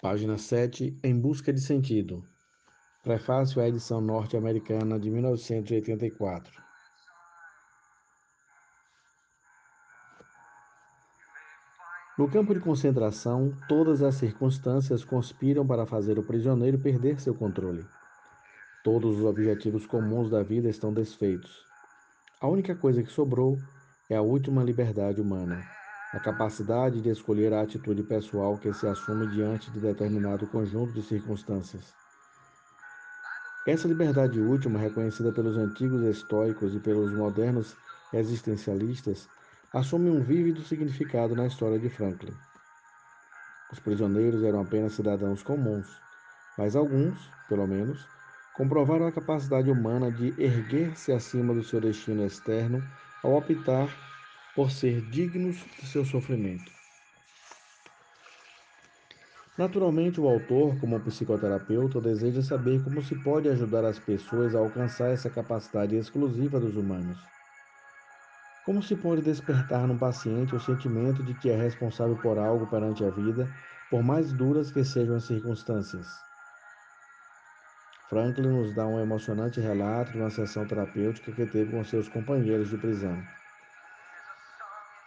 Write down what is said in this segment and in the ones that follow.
Página 7 Em Busca de Sentido. Prefácio à edição norte-americana de 1984. No campo de concentração, todas as circunstâncias conspiram para fazer o prisioneiro perder seu controle. Todos os objetivos comuns da vida estão desfeitos. A única coisa que sobrou é a última liberdade humana a capacidade de escolher a atitude pessoal que se assume diante de determinado conjunto de circunstâncias. Essa liberdade última, reconhecida pelos antigos estoicos e pelos modernos existencialistas, assume um vívido significado na história de Franklin. Os prisioneiros eram apenas cidadãos comuns, mas alguns, pelo menos, comprovaram a capacidade humana de erguer-se acima do seu destino externo ao optar por ser dignos de seu sofrimento. Naturalmente, o autor, como psicoterapeuta, deseja saber como se pode ajudar as pessoas a alcançar essa capacidade exclusiva dos humanos. Como se pode despertar no paciente o sentimento de que é responsável por algo perante a vida, por mais duras que sejam as circunstâncias? Franklin nos dá um emocionante relato de uma sessão terapêutica que teve com seus companheiros de prisão.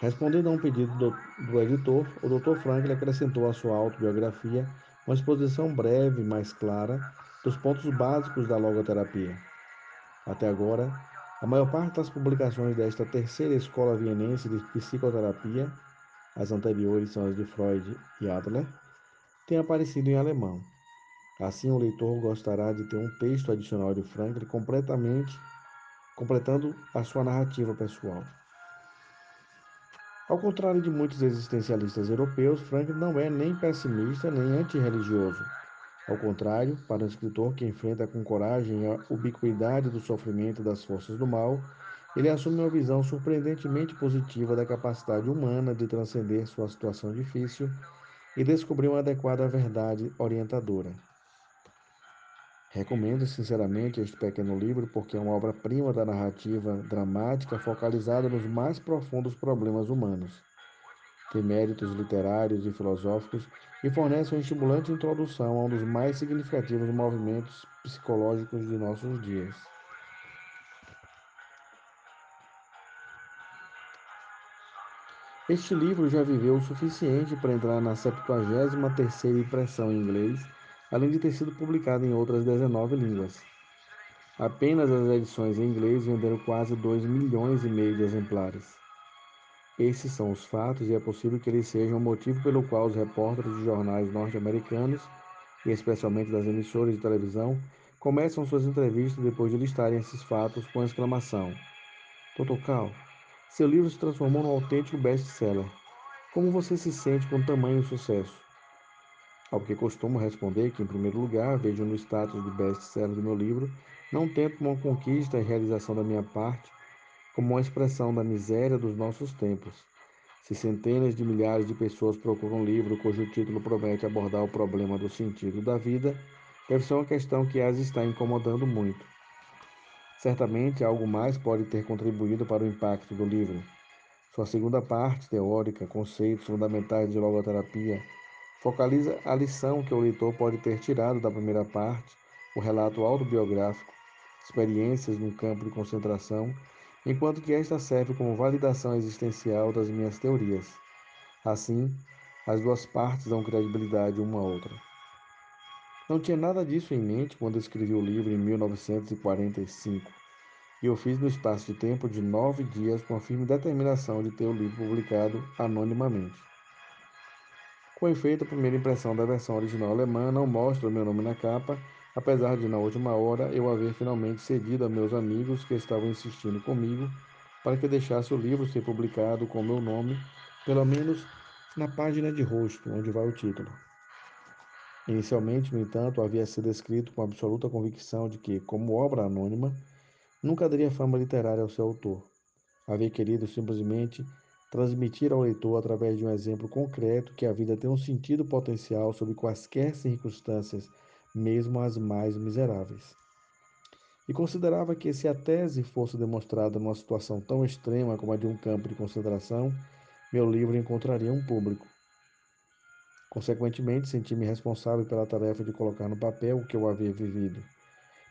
Respondendo a um pedido do, do editor, o Dr. Franklin acrescentou à sua autobiografia uma exposição breve, mas clara, dos pontos básicos da logoterapia. Até agora, a maior parte das publicações desta terceira escola vienense de psicoterapia, as anteriores são as de Freud e Adler, tem aparecido em alemão. Assim, o leitor gostará de ter um texto adicional de Franklin completamente completando a sua narrativa pessoal. Ao contrário de muitos existencialistas europeus, Franklin não é nem pessimista nem antirreligioso. Ao contrário, para um escritor que enfrenta com coragem a ubiquidade do sofrimento das forças do mal, ele assume uma visão surpreendentemente positiva da capacidade humana de transcender sua situação difícil e descobrir uma adequada verdade orientadora. Recomendo sinceramente este pequeno livro porque é uma obra-prima da narrativa dramática focalizada nos mais profundos problemas humanos. Tem méritos literários e filosóficos e fornece uma estimulante introdução a um dos mais significativos movimentos psicológicos de nossos dias. Este livro já viveu o suficiente para entrar na 73ª impressão em inglês além de ter sido publicado em outras 19 línguas. Apenas as edições em inglês venderam quase 2 milhões e meio de exemplares. Esses são os fatos e é possível que eles sejam o motivo pelo qual os repórteres de jornais norte-americanos, e especialmente das emissoras de televisão, começam suas entrevistas depois de listarem esses fatos com a exclamação: Dr. Cal, seu livro se transformou num autêntico best-seller. Como você se sente com tamanho sucesso? Ao que costumo responder que, em primeiro lugar, vejo no status de best-seller do meu livro não tanto uma conquista e realização da minha parte, como uma expressão da miséria dos nossos tempos. Se centenas de milhares de pessoas procuram um livro cujo título promete abordar o problema do sentido da vida, deve ser uma questão que as está incomodando muito. Certamente algo mais pode ter contribuído para o impacto do livro. Sua segunda parte, teórica, conceitos fundamentais de logoterapia, Focaliza a lição que o leitor pode ter tirado da primeira parte, o relato autobiográfico, experiências no campo de concentração, enquanto que esta serve como validação existencial das minhas teorias. Assim, as duas partes dão credibilidade uma à outra. Não tinha nada disso em mente quando escrevi o livro em 1945, e eu fiz no espaço de tempo de nove dias com a firme determinação de ter o livro publicado anonimamente. Com efeito, a primeira impressão da versão original alemã não mostra o meu nome na capa, apesar de, na última hora, eu haver finalmente cedido a meus amigos que estavam insistindo comigo para que deixasse o livro ser publicado com meu nome, pelo menos na página de rosto, onde vai o título. Inicialmente, no entanto, havia sido escrito com absoluta convicção de que, como obra anônima, nunca daria fama literária ao seu autor. Havia querido simplesmente transmitir ao leitor através de um exemplo concreto que a vida tem um sentido potencial sob quaisquer circunstâncias, mesmo as mais miseráveis. E considerava que se a tese fosse demonstrada numa situação tão extrema como a de um campo de concentração, meu livro encontraria um público. Consequentemente, senti-me responsável pela tarefa de colocar no papel o que eu havia vivido.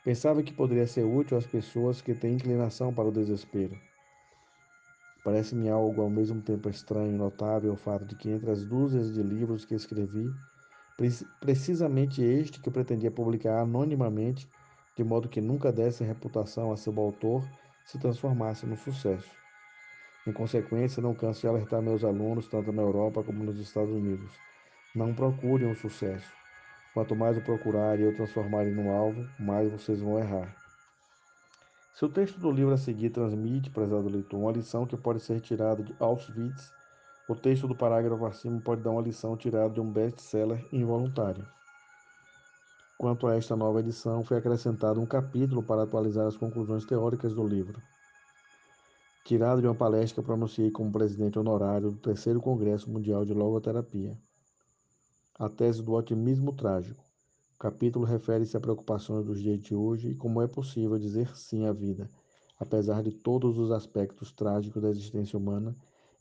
Pensava que poderia ser útil às pessoas que têm inclinação para o desespero. Parece-me algo ao mesmo tempo estranho e notável o fato de que entre as dúzias de livros que escrevi, precisamente este que pretendia publicar anonimamente, de modo que nunca desse reputação a seu autor, se transformasse no sucesso. Em consequência, não canso de alertar meus alunos, tanto na Europa como nos Estados Unidos. Não procurem o sucesso. Quanto mais o procurarem e o transformarem no alvo, mais vocês vão errar. Se o texto do livro a seguir transmite, prezado leitor, uma lição que pode ser tirada de Auschwitz, o texto do parágrafo acima pode dar uma lição tirada de um best-seller involuntário. Quanto a esta nova edição, foi acrescentado um capítulo para atualizar as conclusões teóricas do livro. Tirado de uma palestra que pronunciei como presidente honorário do terceiro Congresso Mundial de Logoterapia. A tese do otimismo trágico. O capítulo refere-se a preocupações dos dias de hoje e como é possível dizer sim à vida, apesar de todos os aspectos trágicos da existência humana.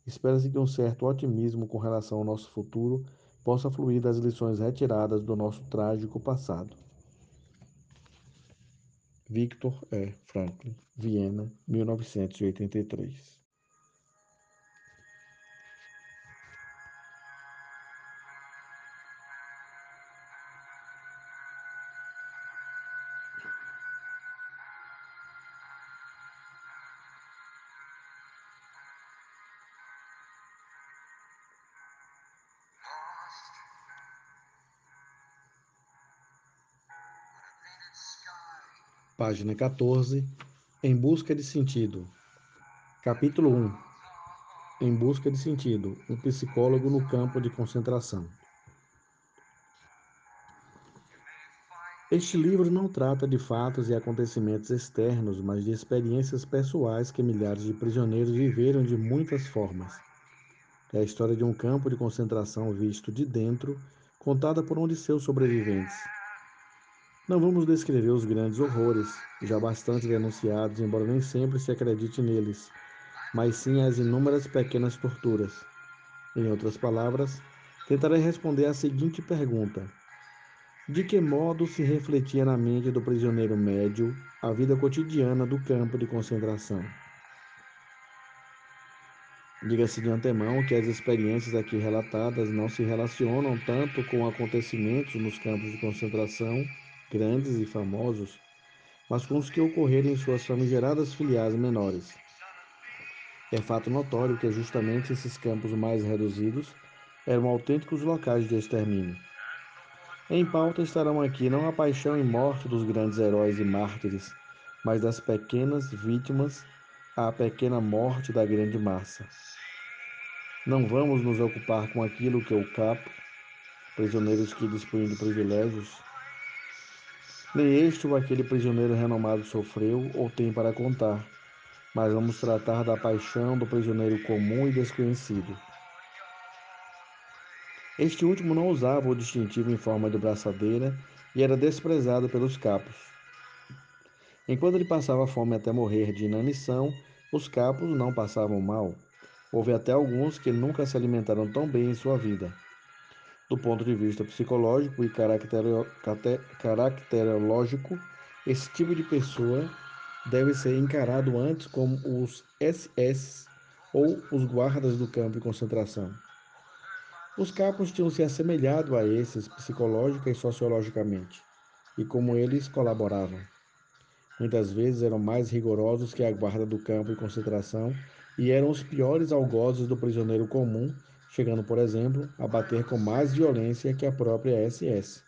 Espera-se que um certo otimismo com relação ao nosso futuro possa fluir das lições retiradas do nosso trágico passado. Victor E. Franklin, Viena, 1983 Página 14. Em busca de sentido. Capítulo 1. Em busca de sentido. Um psicólogo no campo de concentração. Este livro não trata de fatos e acontecimentos externos, mas de experiências pessoais que milhares de prisioneiros viveram de muitas formas. É a história de um campo de concentração visto de dentro, contada por um de seus sobreviventes. Não vamos descrever os grandes horrores, já bastante denunciados, embora nem sempre se acredite neles, mas sim as inúmeras pequenas torturas. Em outras palavras, tentarei responder à seguinte pergunta: De que modo se refletia na mente do prisioneiro médio a vida cotidiana do campo de concentração? Diga-se de antemão que as experiências aqui relatadas não se relacionam tanto com acontecimentos nos campos de concentração grandes e famosos, mas com os que ocorreram em suas famigeradas filiais menores. É fato notório que justamente esses campos mais reduzidos eram autênticos locais de extermínio. Em pauta estarão aqui não a paixão e morte dos grandes heróis e mártires, mas das pequenas vítimas à pequena morte da grande massa. Não vamos nos ocupar com aquilo que o capo, prisioneiros que dispunham de privilégios, nem este ou aquele prisioneiro renomado sofreu ou tem para contar, mas vamos tratar da paixão do prisioneiro comum e desconhecido. Este último não usava o distintivo em forma de braçadeira e era desprezado pelos capos. Enquanto ele passava fome até morrer de inanição, os capos não passavam mal. Houve até alguns que nunca se alimentaram tão bem em sua vida. Do ponto de vista psicológico e caracterológico, esse tipo de pessoa deve ser encarado antes como os SS ou os guardas do campo de concentração. Os capos tinham se assemelhado a esses psicológica e sociologicamente, e como eles colaboravam. Muitas vezes eram mais rigorosos que a guarda do campo de concentração e eram os piores algozes do prisioneiro comum chegando, por exemplo, a bater com mais violência que a própria SS.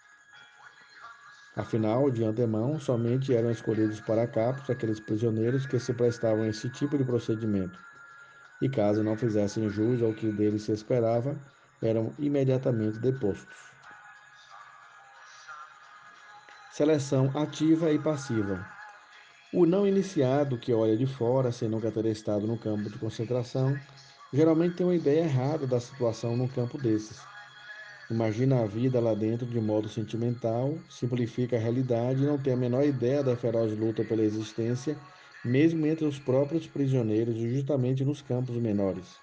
Afinal, de antemão, somente eram escolhidos para capos aqueles prisioneiros que se prestavam a esse tipo de procedimento, e caso não fizessem jus ao que deles se esperava, eram imediatamente depostos. Seleção ativa e passiva. O não iniciado que olha de fora sem nunca ter estado no campo de concentração geralmente tem uma ideia errada da situação num campo desses. Imagina a vida lá dentro de modo sentimental, simplifica a realidade e não tem a menor ideia da feroz luta pela existência, mesmo entre os próprios prisioneiros e justamente nos campos menores.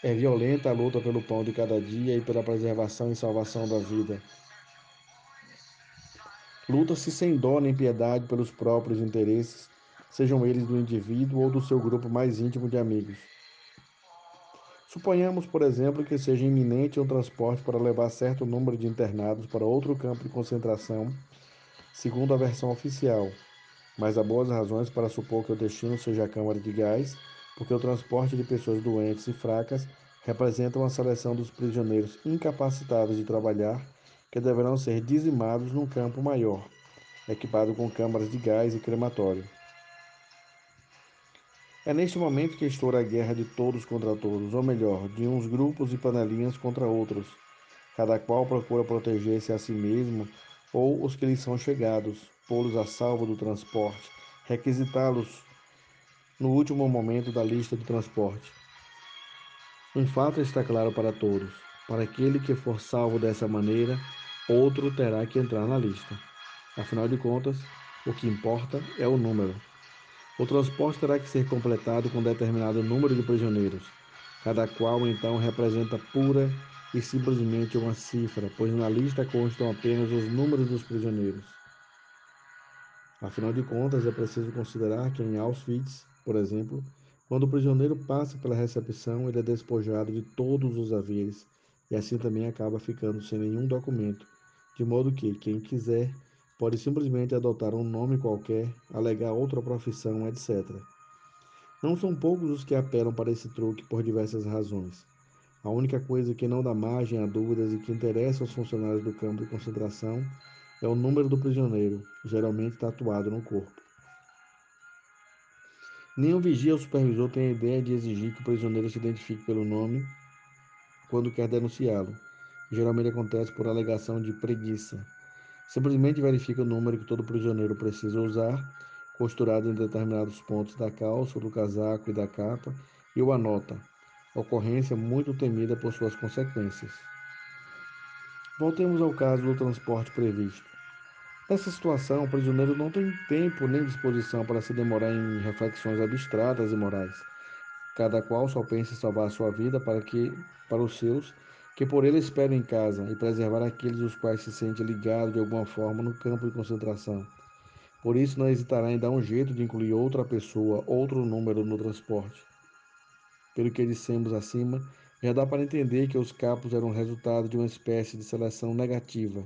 É violenta a luta pelo pão de cada dia e pela preservação e salvação da vida. Luta-se sem dó nem piedade pelos próprios interesses, sejam eles do indivíduo ou do seu grupo mais íntimo de amigos. Suponhamos, por exemplo, que seja iminente um transporte para levar certo número de internados para outro campo de concentração, segundo a versão oficial, mas há boas razões para supor que o destino seja a Câmara de Gás, porque o transporte de pessoas doentes e fracas representa uma seleção dos prisioneiros incapacitados de trabalhar que deverão ser dizimados num campo maior, equipado com câmaras de gás e crematório. É neste momento que estoura a guerra de todos contra todos, ou melhor, de uns grupos e panelinhas contra outros. Cada qual procura proteger-se a si mesmo ou os que lhes são chegados, pô-los a salvo do transporte, requisitá-los no último momento da lista de transporte. Um fato está claro para todos: para aquele que for salvo dessa maneira, outro terá que entrar na lista. Afinal de contas, o que importa é o número. O transporte terá que ser completado com determinado número de prisioneiros, cada qual então representa pura e simplesmente uma cifra, pois na lista constam apenas os números dos prisioneiros. Afinal de contas, é preciso considerar que em Auschwitz, por exemplo, quando o prisioneiro passa pela recepção, ele é despojado de todos os haveres e assim também acaba ficando sem nenhum documento, de modo que quem quiser pode simplesmente adotar um nome qualquer, alegar outra profissão, etc. Não são poucos os que apelam para esse truque por diversas razões. A única coisa que não dá margem a dúvidas e que interessa aos funcionários do campo de concentração é o número do prisioneiro, geralmente tatuado no corpo. Nenhum vigia ou supervisor tem a ideia de exigir que o prisioneiro se identifique pelo nome quando quer denunciá-lo. Geralmente acontece por alegação de preguiça. Simplesmente verifica o número que todo prisioneiro precisa usar, costurado em determinados pontos da calça, do casaco e da capa, e o anota. Ocorrência muito temida por suas consequências. Voltemos ao caso do transporte previsto. Nessa situação, o prisioneiro não tem tempo nem disposição para se demorar em reflexões abstratas e morais. Cada qual só pensa em salvar sua vida para que para os seus que por ele esperam em casa e preservar aqueles os quais se sente ligado de alguma forma no campo de concentração. Por isso não hesitará em dar um jeito de incluir outra pessoa, outro número no transporte. Pelo que dissemos acima, já dá para entender que os capos eram resultado de uma espécie de seleção negativa.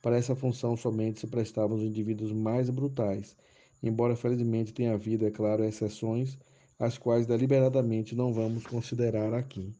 Para essa função somente se prestavam os indivíduos mais brutais, embora felizmente tenha havido, é claro, exceções, as quais deliberadamente não vamos considerar aqui.